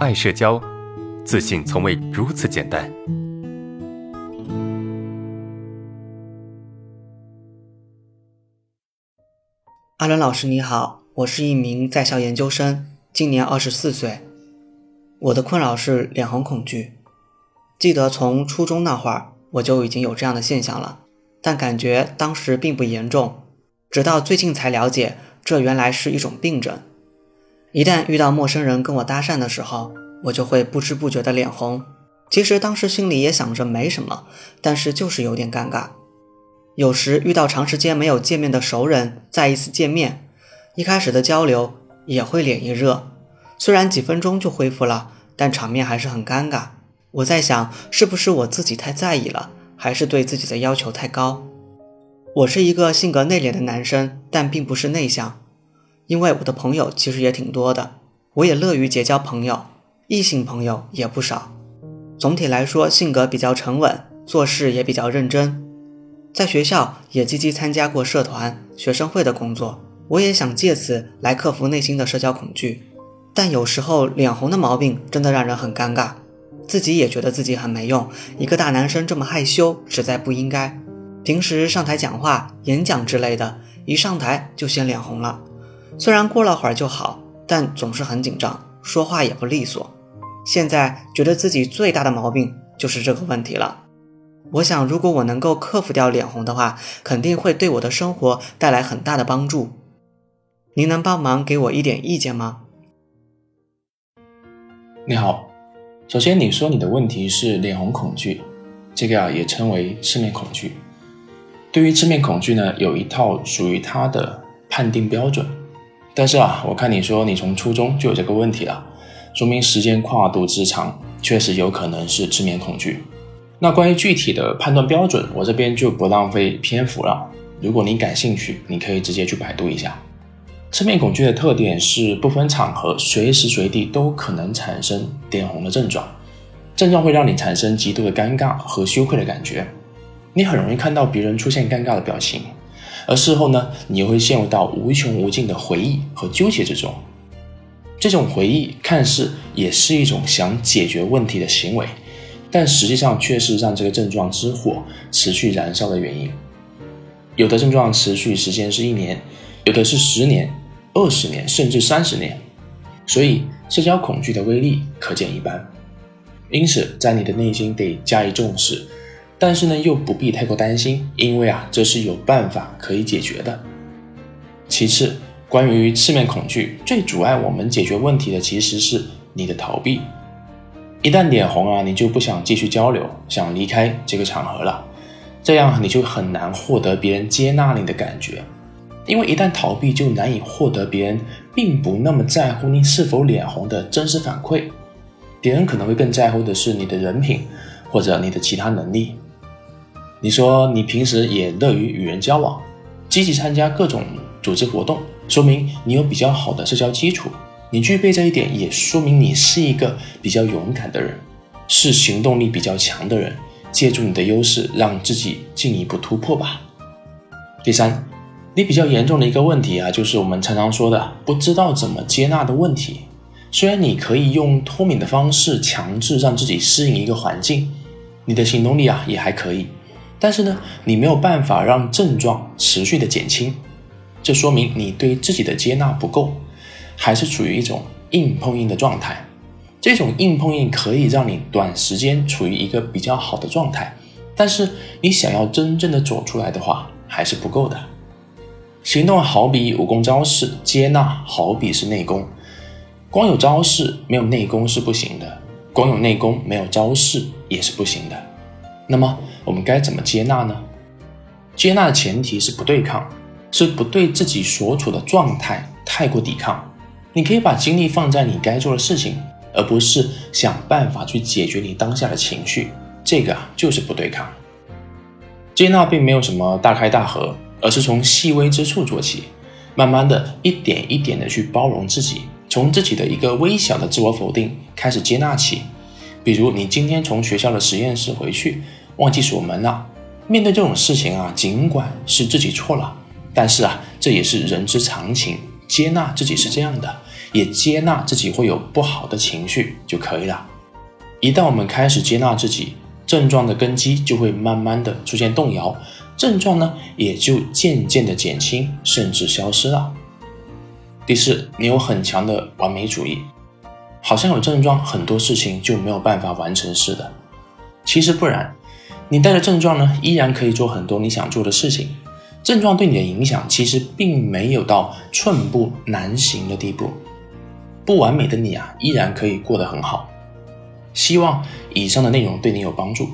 爱社交，自信从未如此简单。阿伦老师你好，我是一名在校研究生，今年二十四岁。我的困扰是脸红恐惧。记得从初中那会儿，我就已经有这样的现象了，但感觉当时并不严重，直到最近才了解，这原来是一种病症。一旦遇到陌生人跟我搭讪的时候，我就会不知不觉的脸红。其实当时心里也想着没什么，但是就是有点尴尬。有时遇到长时间没有见面的熟人，再一次见面，一开始的交流也会脸一热，虽然几分钟就恢复了，但场面还是很尴尬。我在想，是不是我自己太在意了，还是对自己的要求太高？我是一个性格内敛的男生，但并不是内向。因为我的朋友其实也挺多的，我也乐于结交朋友，异性朋友也不少。总体来说，性格比较沉稳，做事也比较认真。在学校也积极参加过社团、学生会的工作。我也想借此来克服内心的社交恐惧，但有时候脸红的毛病真的让人很尴尬，自己也觉得自己很没用。一个大男生这么害羞，实在不应该。平时上台讲话、演讲之类的，一上台就先脸红了。虽然过了会儿就好，但总是很紧张，说话也不利索。现在觉得自己最大的毛病就是这个问题了。我想，如果我能够克服掉脸红的话，肯定会对我的生活带来很大的帮助。您能帮忙给我一点意见吗？你好，首先你说你的问题是脸红恐惧，这个啊也称为赤面恐惧。对于赤面恐惧呢，有一套属于它的判定标准。但是啊，我看你说你从初中就有这个问题了，说明时间跨度之长，确实有可能是赤面恐惧。那关于具体的判断标准，我这边就不浪费篇幅了。如果你感兴趣，你可以直接去百度一下。赤面恐惧的特点是不分场合，随时随地都可能产生脸红的症状，症状会让你产生极度的尴尬和羞愧的感觉，你很容易看到别人出现尴尬的表情。而事后呢，你又会陷入到无穷无尽的回忆和纠结之中。这种回忆看似也是一种想解决问题的行为，但实际上却是让这个症状之火持续燃烧的原因。有的症状持续时间是一年，有的是十年、二十年，甚至三十年。所以，社交恐惧的威力可见一斑。因此，在你的内心得加以重视。但是呢，又不必太过担心，因为啊，这是有办法可以解决的。其次，关于赤面恐惧，最阻碍我们解决问题的其实是你的逃避。一旦脸红啊，你就不想继续交流，想离开这个场合了，这样你就很难获得别人接纳你的感觉。因为一旦逃避，就难以获得别人并不那么在乎你是否脸红的真实反馈，别人可能会更在乎的是你的人品或者你的其他能力。你说你平时也乐于与人交往，积极参加各种组织活动，说明你有比较好的社交基础。你具备这一点，也说明你是一个比较勇敢的人，是行动力比较强的人。借助你的优势，让自己进一步突破吧。第三，你比较严重的一个问题啊，就是我们常常说的不知道怎么接纳的问题。虽然你可以用脱敏的方式强制让自己适应一个环境，你的行动力啊也还可以。但是呢，你没有办法让症状持续的减轻，这说明你对自己的接纳不够，还是处于一种硬碰硬的状态。这种硬碰硬可以让你短时间处于一个比较好的状态，但是你想要真正的走出来的话，还是不够的。行动好比武功招式，接纳好比是内功，光有招式没有内功是不行的，光有内功没有招式也是不行的。那么我们该怎么接纳呢？接纳的前提是不对抗，是不对自己所处的状态太过抵抗。你可以把精力放在你该做的事情，而不是想办法去解决你当下的情绪。这个，就是不对抗。接纳并没有什么大开大合，而是从细微之处做起，慢慢的一点一点的去包容自己，从自己的一个微小的自我否定开始接纳起。比如你今天从学校的实验室回去。忘记锁门了。面对这种事情啊，尽管是自己错了，但是啊，这也是人之常情。接纳自己是这样的，也接纳自己会有不好的情绪就可以了。一旦我们开始接纳自己，症状的根基就会慢慢的出现动摇，症状呢也就渐渐的减轻，甚至消失了。第四，你有很强的完美主义，好像有症状，很多事情就没有办法完成似的。其实不然，你带着症状呢，依然可以做很多你想做的事情。症状对你的影响其实并没有到寸步难行的地步。不完美的你啊，依然可以过得很好。希望以上的内容对你有帮助。